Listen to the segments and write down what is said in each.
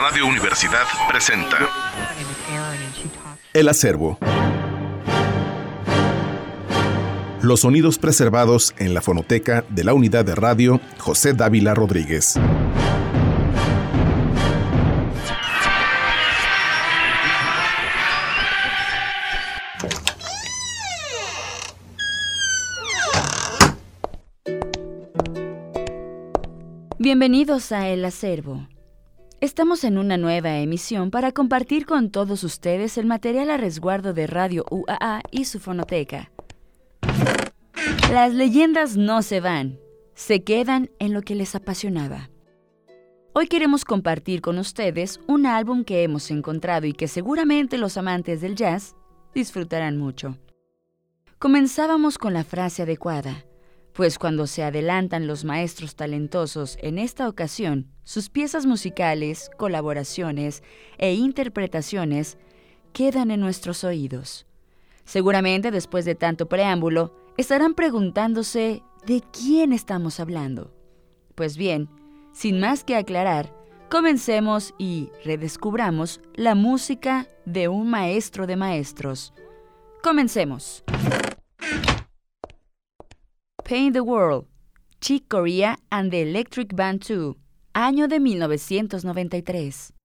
Radio Universidad presenta El acervo. Los sonidos preservados en la fonoteca de la unidad de radio José Dávila Rodríguez. Bienvenidos a El Acervo. Estamos en una nueva emisión para compartir con todos ustedes el material a resguardo de Radio UAA y su fonoteca. Las leyendas no se van, se quedan en lo que les apasionaba. Hoy queremos compartir con ustedes un álbum que hemos encontrado y que seguramente los amantes del jazz disfrutarán mucho. Comenzábamos con la frase adecuada pues cuando se adelantan los maestros talentosos en esta ocasión, sus piezas musicales, colaboraciones e interpretaciones quedan en nuestros oídos. Seguramente después de tanto preámbulo, estarán preguntándose de quién estamos hablando. Pues bien, sin más que aclarar, comencemos y redescubramos la música de un maestro de maestros. Comencemos. Paint the World, Chick Corea and the Electric Band 2, año de 1993.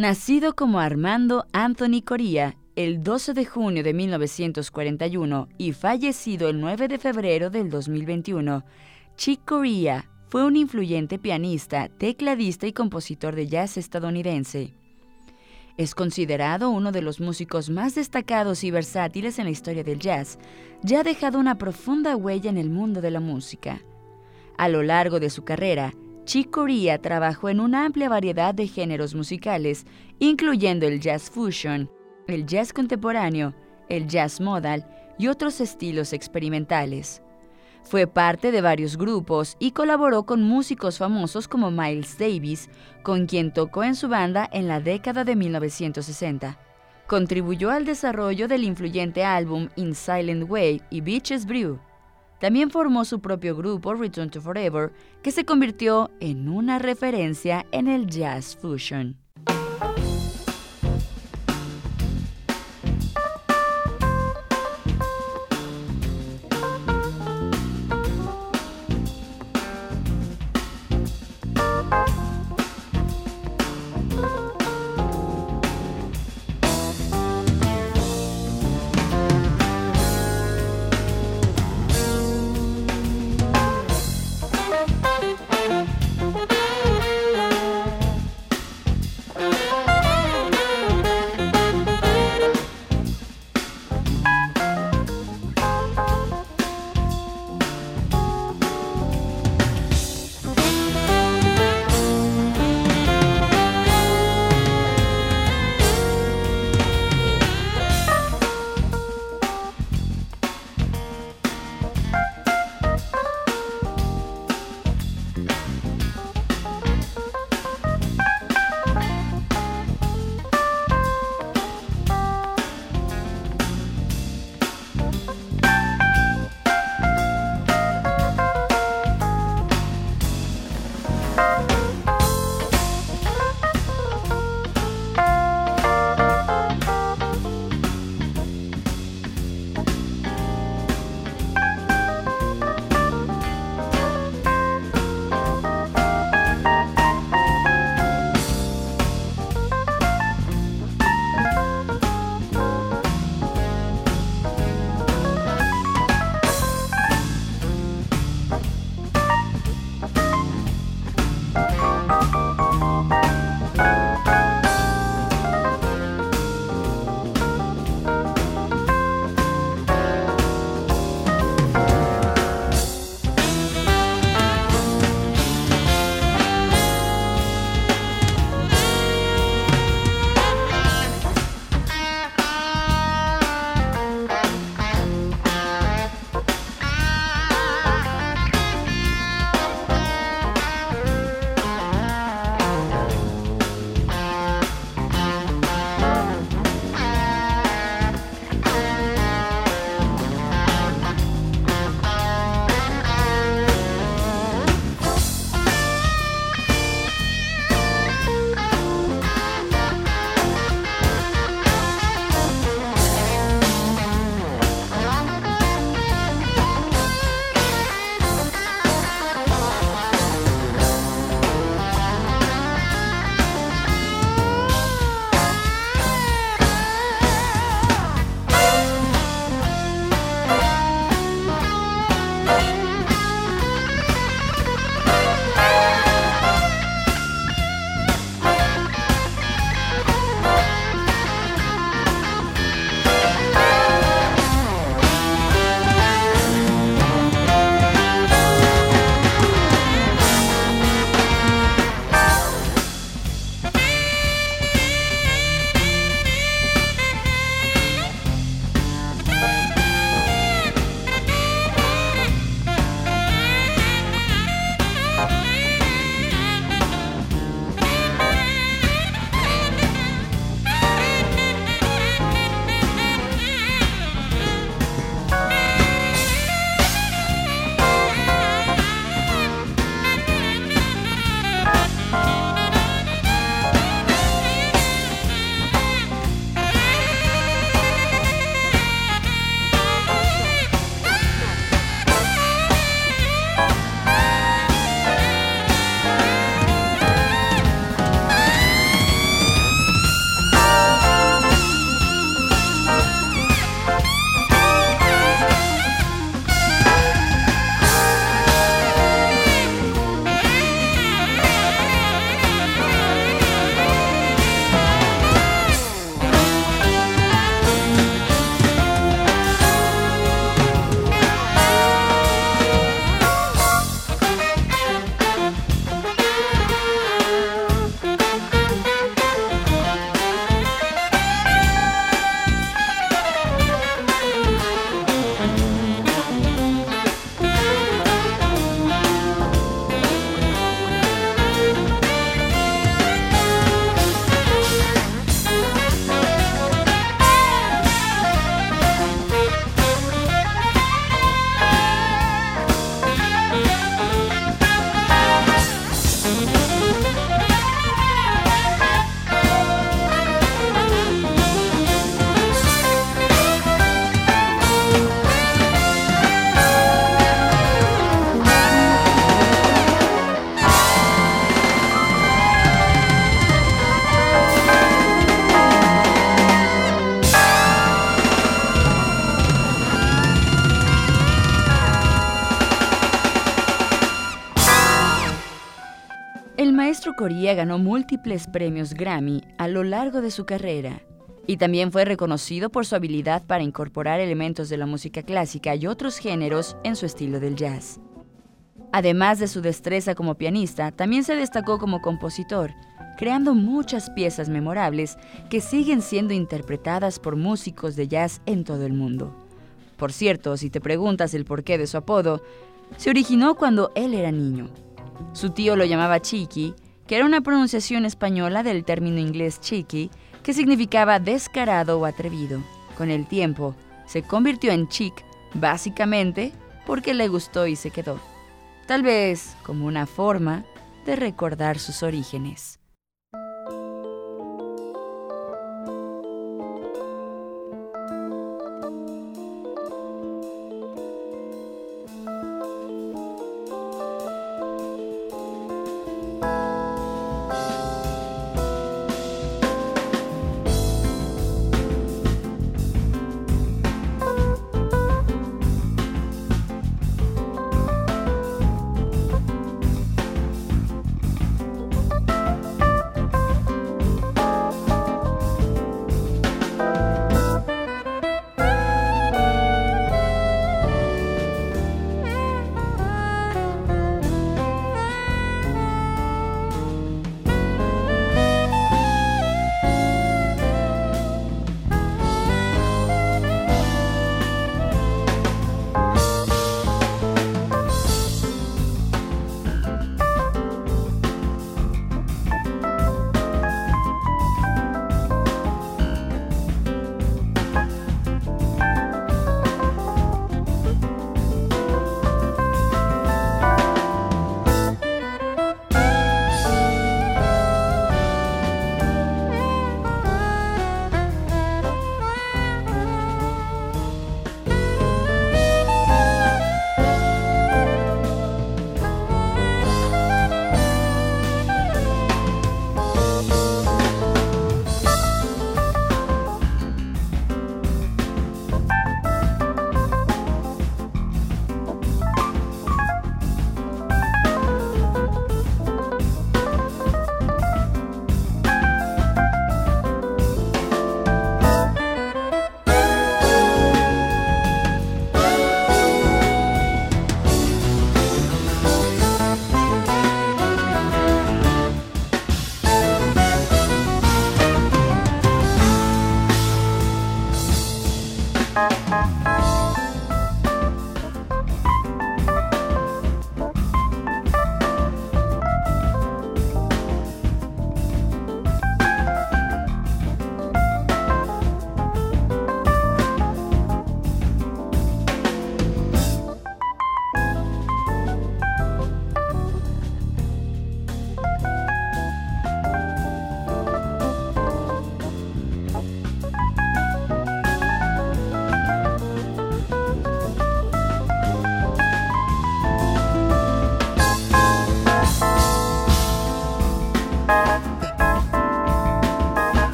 Nacido como Armando Anthony Coria el 12 de junio de 1941 y fallecido el 9 de febrero del 2021, Chick Corea fue un influyente pianista, tecladista y compositor de jazz estadounidense. Es considerado uno de los músicos más destacados y versátiles en la historia del jazz, ya ha dejado una profunda huella en el mundo de la música. A lo largo de su carrera, Chick Corea trabajó en una amplia variedad de géneros musicales, incluyendo el jazz fusion, el jazz contemporáneo, el jazz modal y otros estilos experimentales. Fue parte de varios grupos y colaboró con músicos famosos como Miles Davis, con quien tocó en su banda en la década de 1960. Contribuyó al desarrollo del influyente álbum In Silent Way y Beaches Brew. También formó su propio grupo Return to Forever, que se convirtió en una referencia en el jazz fusion. Corea ganó múltiples premios Grammy a lo largo de su carrera y también fue reconocido por su habilidad para incorporar elementos de la música clásica y otros géneros en su estilo del jazz. Además de su destreza como pianista, también se destacó como compositor, creando muchas piezas memorables que siguen siendo interpretadas por músicos de jazz en todo el mundo. Por cierto, si te preguntas el porqué de su apodo, se originó cuando él era niño. Su tío lo llamaba Chiqui, que era una pronunciación española del término inglés chiqui, que significaba descarado o atrevido. Con el tiempo, se convirtió en chic, básicamente porque le gustó y se quedó. Tal vez como una forma de recordar sus orígenes.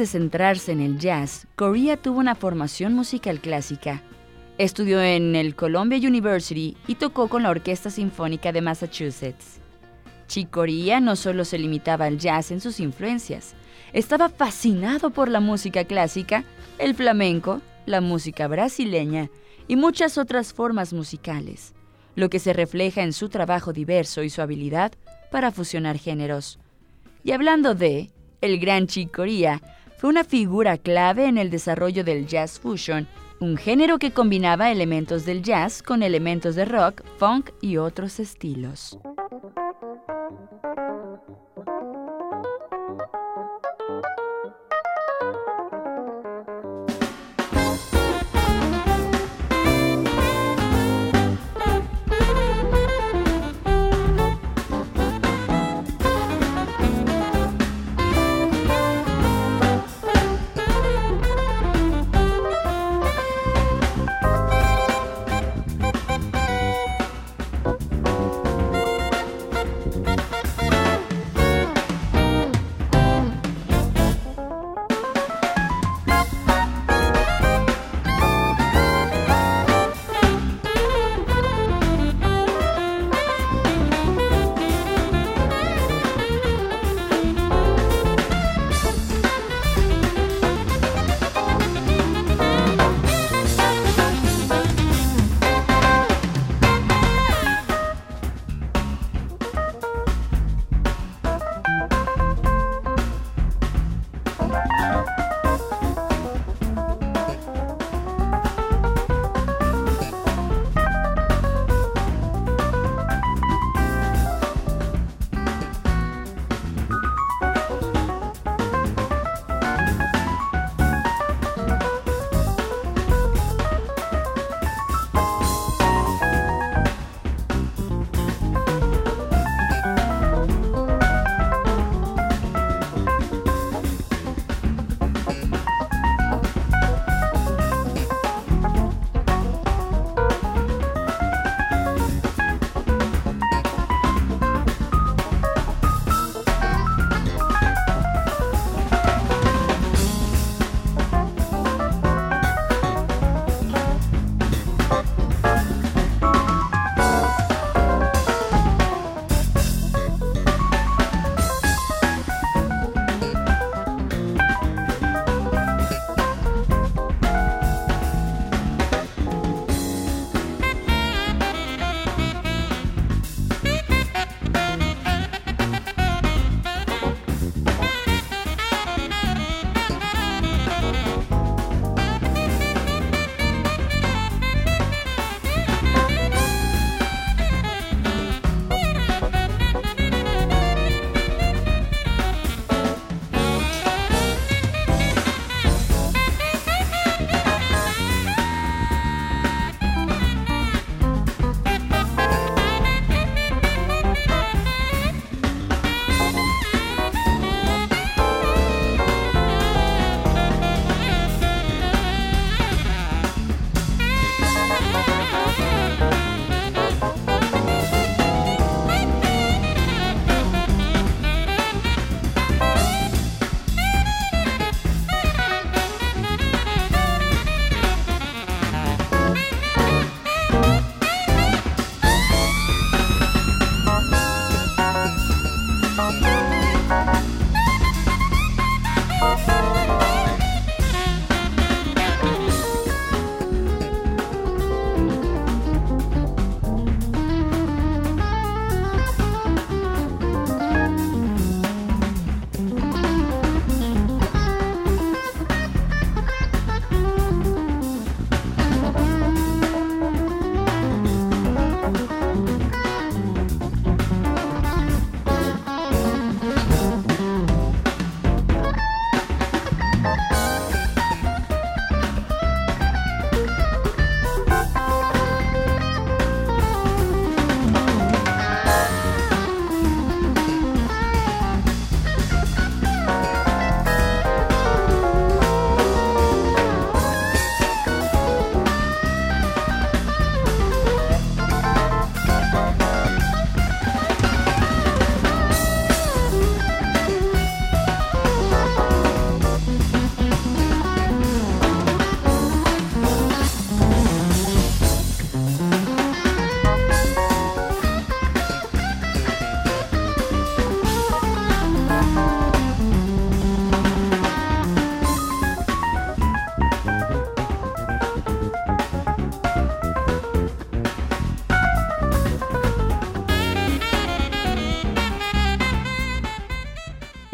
De centrarse en el jazz, Corea tuvo una formación musical clásica. Estudió en el Columbia University y tocó con la Orquesta Sinfónica de Massachusetts. Chick Corea no solo se limitaba al jazz en sus influencias, estaba fascinado por la música clásica, el flamenco, la música brasileña y muchas otras formas musicales, lo que se refleja en su trabajo diverso y su habilidad para fusionar géneros. Y hablando de, el gran Chick Corea fue una figura clave en el desarrollo del jazz fusion, un género que combinaba elementos del jazz con elementos de rock, funk y otros estilos.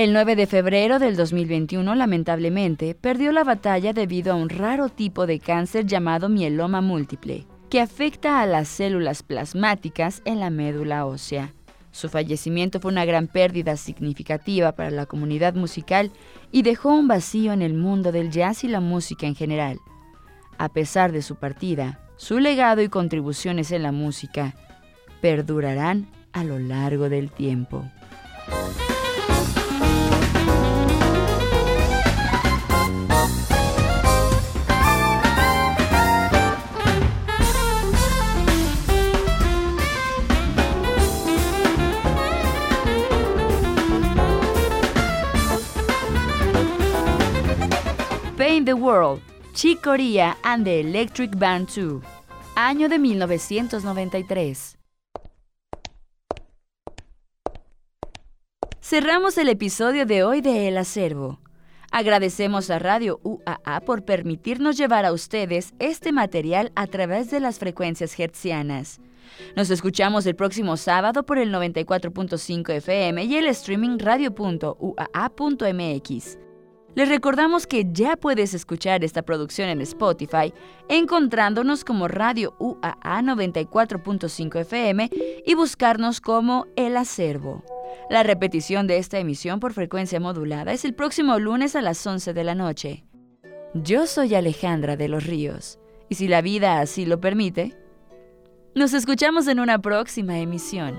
El 9 de febrero del 2021, lamentablemente, perdió la batalla debido a un raro tipo de cáncer llamado mieloma múltiple, que afecta a las células plasmáticas en la médula ósea. Su fallecimiento fue una gran pérdida significativa para la comunidad musical y dejó un vacío en el mundo del jazz y la música en general. A pesar de su partida, su legado y contribuciones en la música perdurarán a lo largo del tiempo. The World, Chick Corea and the Electric Band 2, año de 1993. Cerramos el episodio de hoy de El Acervo. Agradecemos a Radio UAA por permitirnos llevar a ustedes este material a través de las frecuencias hertzianas. Nos escuchamos el próximo sábado por el 94.5 FM y el streaming radio.uaa.mx. Les recordamos que ya puedes escuchar esta producción en Spotify encontrándonos como Radio UAA 94.5 FM y buscarnos como El Acervo. La repetición de esta emisión por frecuencia modulada es el próximo lunes a las 11 de la noche. Yo soy Alejandra de los Ríos y si la vida así lo permite, nos escuchamos en una próxima emisión.